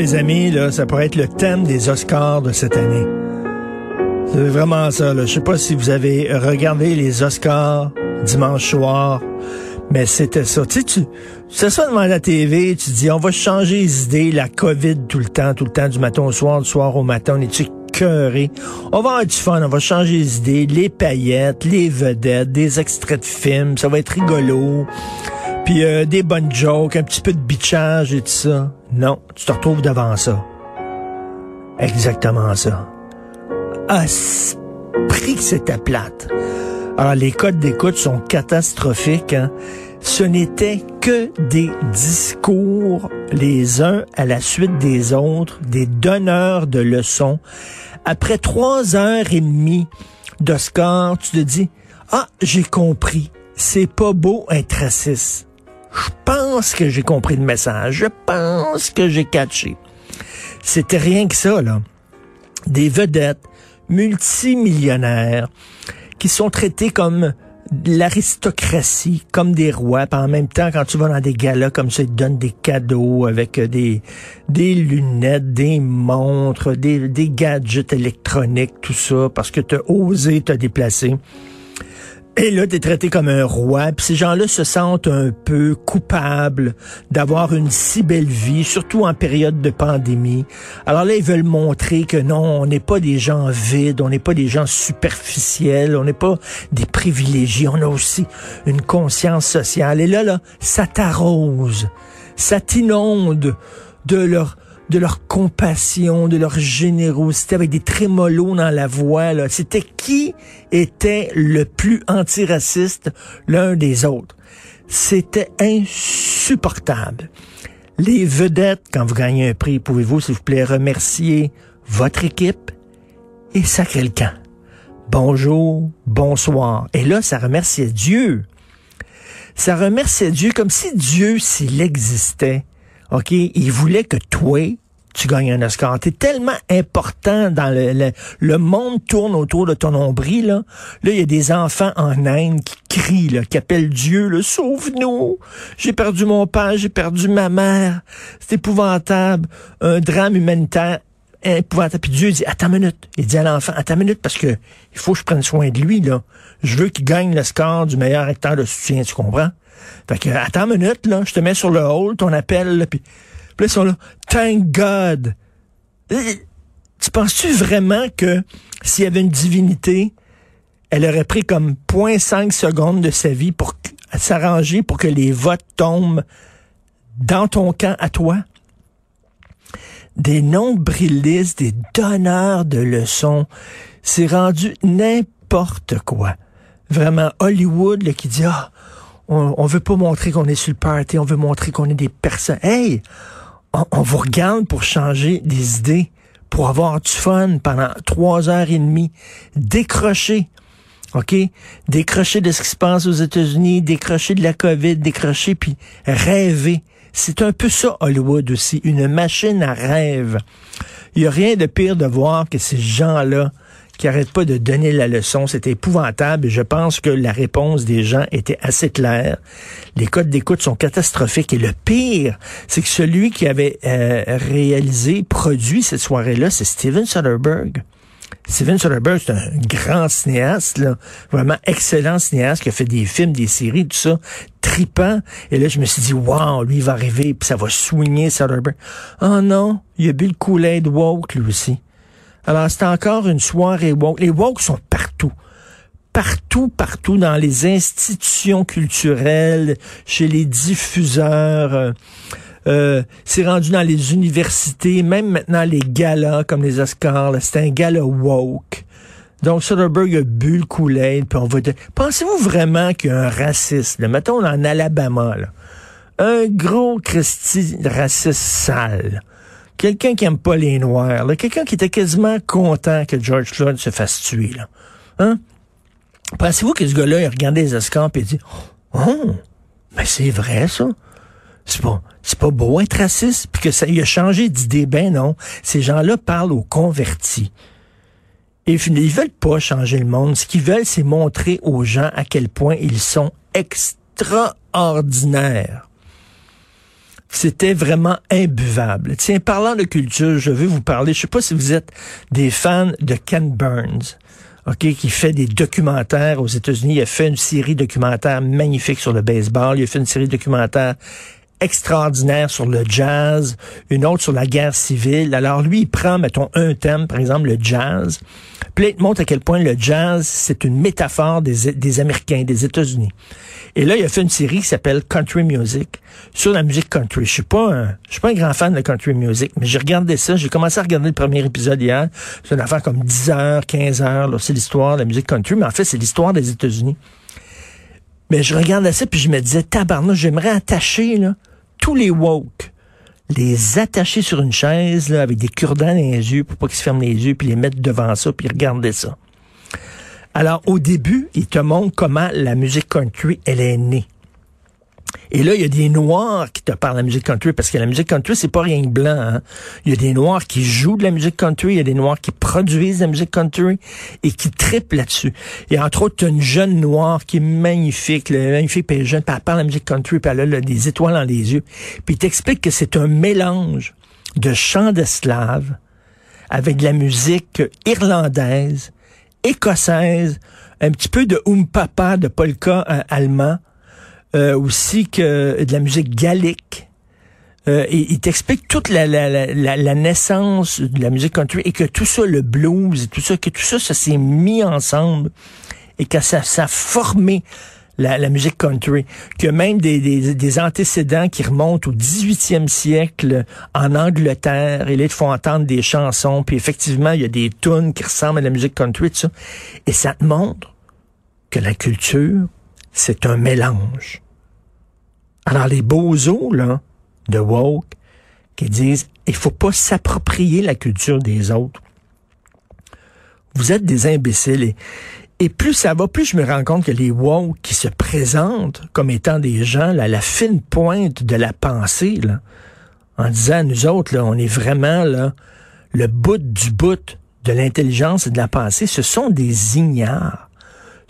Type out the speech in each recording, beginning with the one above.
les amis, là, ça pourrait être le thème des Oscars de cette année. C'est vraiment ça. Là. Je sais pas si vous avez regardé les Oscars dimanche soir, mais c'était ça. Tu sais, tu, tu ça devant la TV, tu dis, on va changer les idées, la COVID tout le temps, tout le temps, du matin au soir, du soir au matin, on est-tu cœuré? On va avoir du fun, on va changer les idées, les paillettes, les vedettes, des extraits de films, ça va être rigolo. Puis euh, des bonnes jokes, un petit peu de bitchage et tout ça. Non, tu te retrouves devant ça. Exactement ça. Ah, prix que c'était plate. Alors, les codes d'écoute sont catastrophiques. Hein? Ce n'était que des discours, les uns à la suite des autres, des donneurs de leçons. Après trois heures et demie d'Oscar, tu te dis, ah, j'ai compris. C'est pas beau être raciste. Je pense que j'ai compris le message. Je pense que j'ai catché. C'était rien que ça, là. Des vedettes multimillionnaires qui sont traités comme l'aristocratie, comme des rois. Puis en même temps, quand tu vas dans des galas comme ça, ils te donnent des cadeaux avec des, des lunettes, des montres, des, des gadgets électroniques, tout ça, parce que tu as osé te déplacer. Et là, tu es traité comme un roi. Puis ces gens-là se sentent un peu coupables d'avoir une si belle vie, surtout en période de pandémie. Alors là, ils veulent montrer que non, on n'est pas des gens vides, on n'est pas des gens superficiels, on n'est pas des privilégiés, on a aussi une conscience sociale. Et là, là, ça t'arrose, ça t'inonde de leur de leur compassion, de leur générosité, avec des trémolos dans la voix. C'était qui était le plus antiraciste? L'un des autres. C'était insupportable. Les vedettes, quand vous gagnez un prix, pouvez-vous, s'il vous plaît, remercier votre équipe? Et sacrer le camp. Bonjour, bonsoir. Et là, ça remerciait Dieu. Ça remerciait Dieu comme si Dieu, s'il existait, OK, il voulait que toi, tu gagnes un Oscar. T'es tellement important dans le, le, monde tourne autour de ton nombril. Là, là il y a des enfants en Inde qui crient, là, qui appellent Dieu, le sauve-nous. J'ai perdu mon père, j'ai perdu ma mère. C'est épouvantable. Un drame humanitaire épouvantable. Puis Dieu dit, attends une minute. Il dit à l'enfant, attends une minute, parce que il faut que je prenne soin de lui, là. Je veux qu'il gagne le score du meilleur acteur de soutien, tu comprends? Fait que, attends une minute, là, je te mets sur le hall, ton appel, puis, puis là, ils sont là, thank God. Tu penses-tu vraiment que s'il y avait une divinité, elle aurait pris comme 0.5 secondes de sa vie pour s'arranger pour que les votes tombent dans ton camp à toi? Des nombrilistes, des donneurs de leçons, c'est rendu n'importe quoi. Vraiment, Hollywood là, qui dit, ah, on, on veut pas montrer qu'on est sur le party, on veut montrer qu'on est des personnes. Hey, on, vous regarde pour changer des idées, pour avoir du fun pendant trois heures et demie, décrocher. OK? Décrocher de ce qui se passe aux États-Unis, décrocher de la COVID, décrocher, puis rêver. C'est un peu ça, Hollywood aussi, une machine à rêve. Il n'y a rien de pire de voir que ces gens-là qui arrête pas de donner la leçon. C'était épouvantable je pense que la réponse des gens était assez claire. Les codes d'écoute sont catastrophiques et le pire, c'est que celui qui avait euh, réalisé, produit cette soirée-là, c'est Steven Soderbergh. Steven Soderbergh, c'est un grand cinéaste, là, vraiment excellent cinéaste qui a fait des films, des séries, tout ça, tripant. Et là, je me suis dit, wow, lui, il va arriver, puis ça va soigner Soderbergh. Oh non, il a bu le Kool-Aid woke, lui aussi. Alors, c'est encore une soirée woke. Les woke sont partout. Partout, partout, dans les institutions culturelles, chez les diffuseurs. Euh, euh, c'est rendu dans les universités, même maintenant les galas comme les Oscars. C'est un gala woke. Donc, Soderbergh a bu le puis on va dire, pensez-vous vraiment qu'il y a un raciste, là, mettons en Alabama, là, un gros Christy raciste sale, quelqu'un qui aime pas les Noirs, quelqu'un qui était quasiment content que George Floyd se fasse tuer. Hein? Pensez-vous que ce gars-là, il regardait les Oscars et dit, oh, mais c'est vrai, ça. C'est pas, c'est pas beau être raciste, puis que ça il a changé d'idée. Ben non. Ces gens-là parlent aux convertis. Et ils veulent pas changer le monde. Ce qu'ils veulent, c'est montrer aux gens à quel point ils sont extraordinaires. C'était vraiment imbuvable. Tiens, parlant de culture, je vais vous parler, je sais pas si vous êtes des fans de Ken Burns. OK, qui fait des documentaires aux États-Unis. Il a fait une série documentaire magnifique sur le baseball. Il a fait une série documentaire extraordinaire sur le jazz, une autre sur la guerre civile. Alors lui, il prend, mettons, un thème, par exemple le jazz, puis il montre à quel point le jazz, c'est une métaphore des, des Américains, des États-Unis. Et là, il a fait une série qui s'appelle Country Music sur la musique country. Je suis pas un, je suis pas un grand fan de country music, mais j'ai regardé ça. J'ai commencé à regarder le premier épisode hier. C'est une affaire comme 10 heures, 15 heures. C'est l'histoire de la musique country, mais en fait, c'est l'histoire des États-Unis. Mais je regardais ça, puis je me disais, tabarnak, j'aimerais attacher, là, tous les woke, les attacher sur une chaise là, avec des cure-dents dans les yeux pour pas qu'ils se ferment les yeux, puis les mettre devant ça, puis regarder ça. Alors, au début, il te montre comment la musique country, elle est née. Et là, il y a des noirs qui te parlent de la musique country, parce que la musique country, c'est pas rien de blanc. Hein. Il y a des noirs qui jouent de la musique country, il y a des noirs qui produisent de la musique country et qui trippent là-dessus. Et entre autres, tu une jeune noire qui est magnifique, magnifique, puis elle jeune, elle parle de la musique country, puis elle a des étoiles dans les yeux. Puis il t'explique que c'est un mélange de chants d'esclaves avec de la musique irlandaise, écossaise, un petit peu de papa de polka euh, allemand, euh, aussi que de la musique gallique. Euh, et il t'explique toute la, la, la, la, naissance de la musique country et que tout ça, le blues et tout ça, que tout ça, ça s'est mis ensemble et que ça, ça a formé la, la musique country, que même des, des, des, antécédents qui remontent au 18e siècle en Angleterre, et là, ils font entendre des chansons, puis effectivement, il y a des tunes qui ressemblent à la musique country, tout ça. Et ça te montre que la culture, c'est un mélange. Alors, les beaux-os, là, de woke, qui disent, il faut pas s'approprier la culture des autres. Vous êtes des imbéciles. Et, plus ça va, plus je me rends compte que les woke qui se présentent comme étant des gens, là, la fine pointe de la pensée, en disant, nous autres, on est vraiment, là, le bout du bout de l'intelligence et de la pensée, ce sont des ignares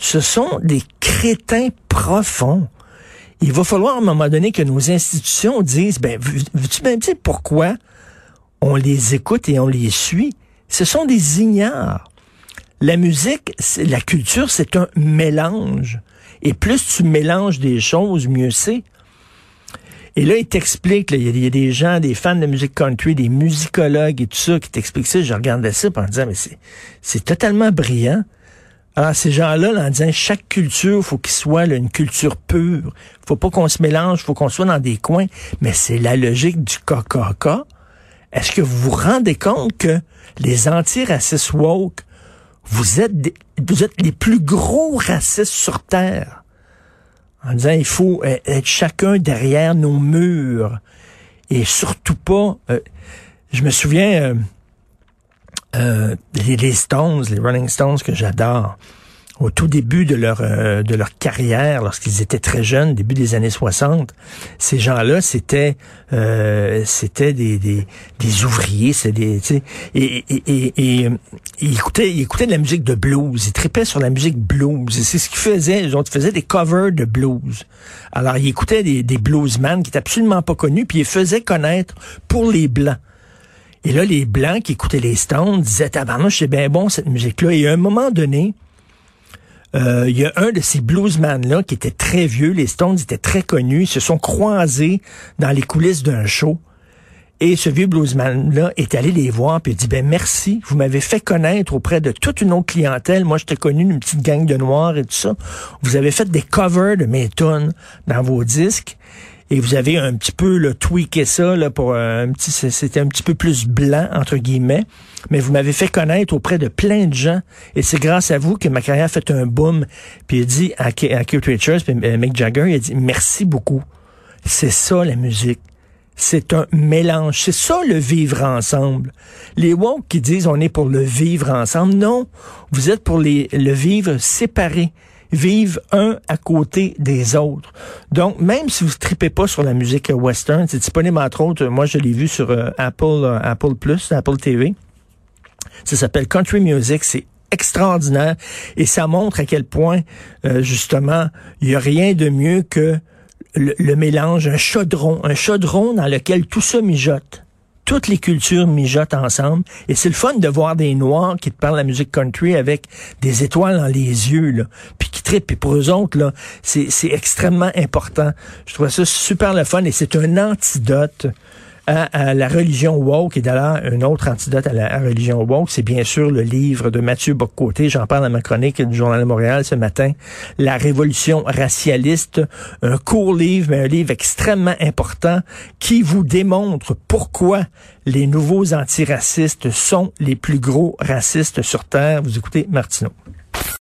ce sont des crétins profonds. Il va falloir à un moment donné que nos institutions disent, ben, veux-tu même dire pourquoi on les écoute et on les suit? Ce sont des ignares. La musique, la culture, c'est un mélange. Et plus tu mélanges des choses, mieux c'est. Et là, il t'explique, il y, a des gens, des fans de musique country, des musicologues et tout ça qui t'expliquent ça. Je regardais ça en disant, mais c'est totalement brillant. Alors, ces gens-là, en disant chaque culture, faut qu'il soit une culture pure. Faut pas qu'on se mélange, faut qu'on soit dans des coins. Mais c'est la logique du KKK. Est-ce que vous vous rendez compte que les anti-racistes woke, vous êtes, vous êtes les plus gros racistes sur Terre? En disant, il faut euh, être chacun derrière nos murs. Et surtout pas... Euh, je me souviens... Euh, euh, les, Stones, les Rolling Stones que j'adore, au tout début de leur euh, de leur carrière, lorsqu'ils étaient très jeunes, début des années 60, ces gens-là, c'était euh, des, des, ouvriers, c'est des et, et, et, et ils écoutaient ils écoutaient de la musique de blues, ils tripaient sur la musique blues, c'est ce qu'ils faisaient, ils, ont, faisaient des covers de blues. Alors ils écoutaient des, des bluesmen qui étaient absolument pas connus, puis ils faisaient connaître pour les blancs. Et là, les Blancs qui écoutaient les Stones disaient, tabarnouche, c'est bien bon cette musique-là. Et à un moment donné, euh, il y a un de ces bluesmen-là qui était très vieux, les Stones étaient très connus, se sont croisés dans les coulisses d'un show. Et ce vieux bluesman-là est allé les voir puis il dit ben merci, vous m'avez fait connaître auprès de toute une autre clientèle. Moi, j'étais connu d'une petite gang de noirs et tout ça. Vous avez fait des covers de mes tunes dans vos disques et vous avez un petit peu le tweaké ça là pour un petit c'était un petit peu plus blanc entre guillemets. Mais vous m'avez fait connaître auprès de plein de gens. Et c'est grâce à vous que ma carrière a fait un boom. Puis il dit à, à Keith Richards puis euh, Mick Jagger il a dit merci beaucoup. C'est ça la musique. C'est un mélange. C'est ça le vivre ensemble. Les woke qui disent on est pour le vivre ensemble, non, vous êtes pour les, le vivre séparé vivent un à côté des autres. Donc, même si vous tripez pas sur la musique western, c'est disponible entre autres, moi je l'ai vu sur euh, Apple, euh, Apple Plus, Apple TV. Ça s'appelle Country Music, c'est extraordinaire et ça montre à quel point, euh, justement, il n'y a rien de mieux que le, le, mélange, un chaudron, un chaudron dans lequel tout ça mijote toutes les cultures mijotent ensemble. Et c'est le fun de voir des Noirs qui te parlent la musique country avec des étoiles dans les yeux, là, puis qui. Et pour eux autres, là, c'est, c'est extrêmement important. Je trouve ça super le fun et c'est un antidote à, la religion woke. Et d'ailleurs, un autre antidote à la religion woke, c'est bien sûr le livre de Mathieu Boccoté. J'en parle dans ma chronique du Journal de Montréal ce matin. La révolution racialiste. Un court livre, mais un livre extrêmement important qui vous démontre pourquoi les nouveaux antiracistes sont les plus gros racistes sur Terre. Vous écoutez Martineau.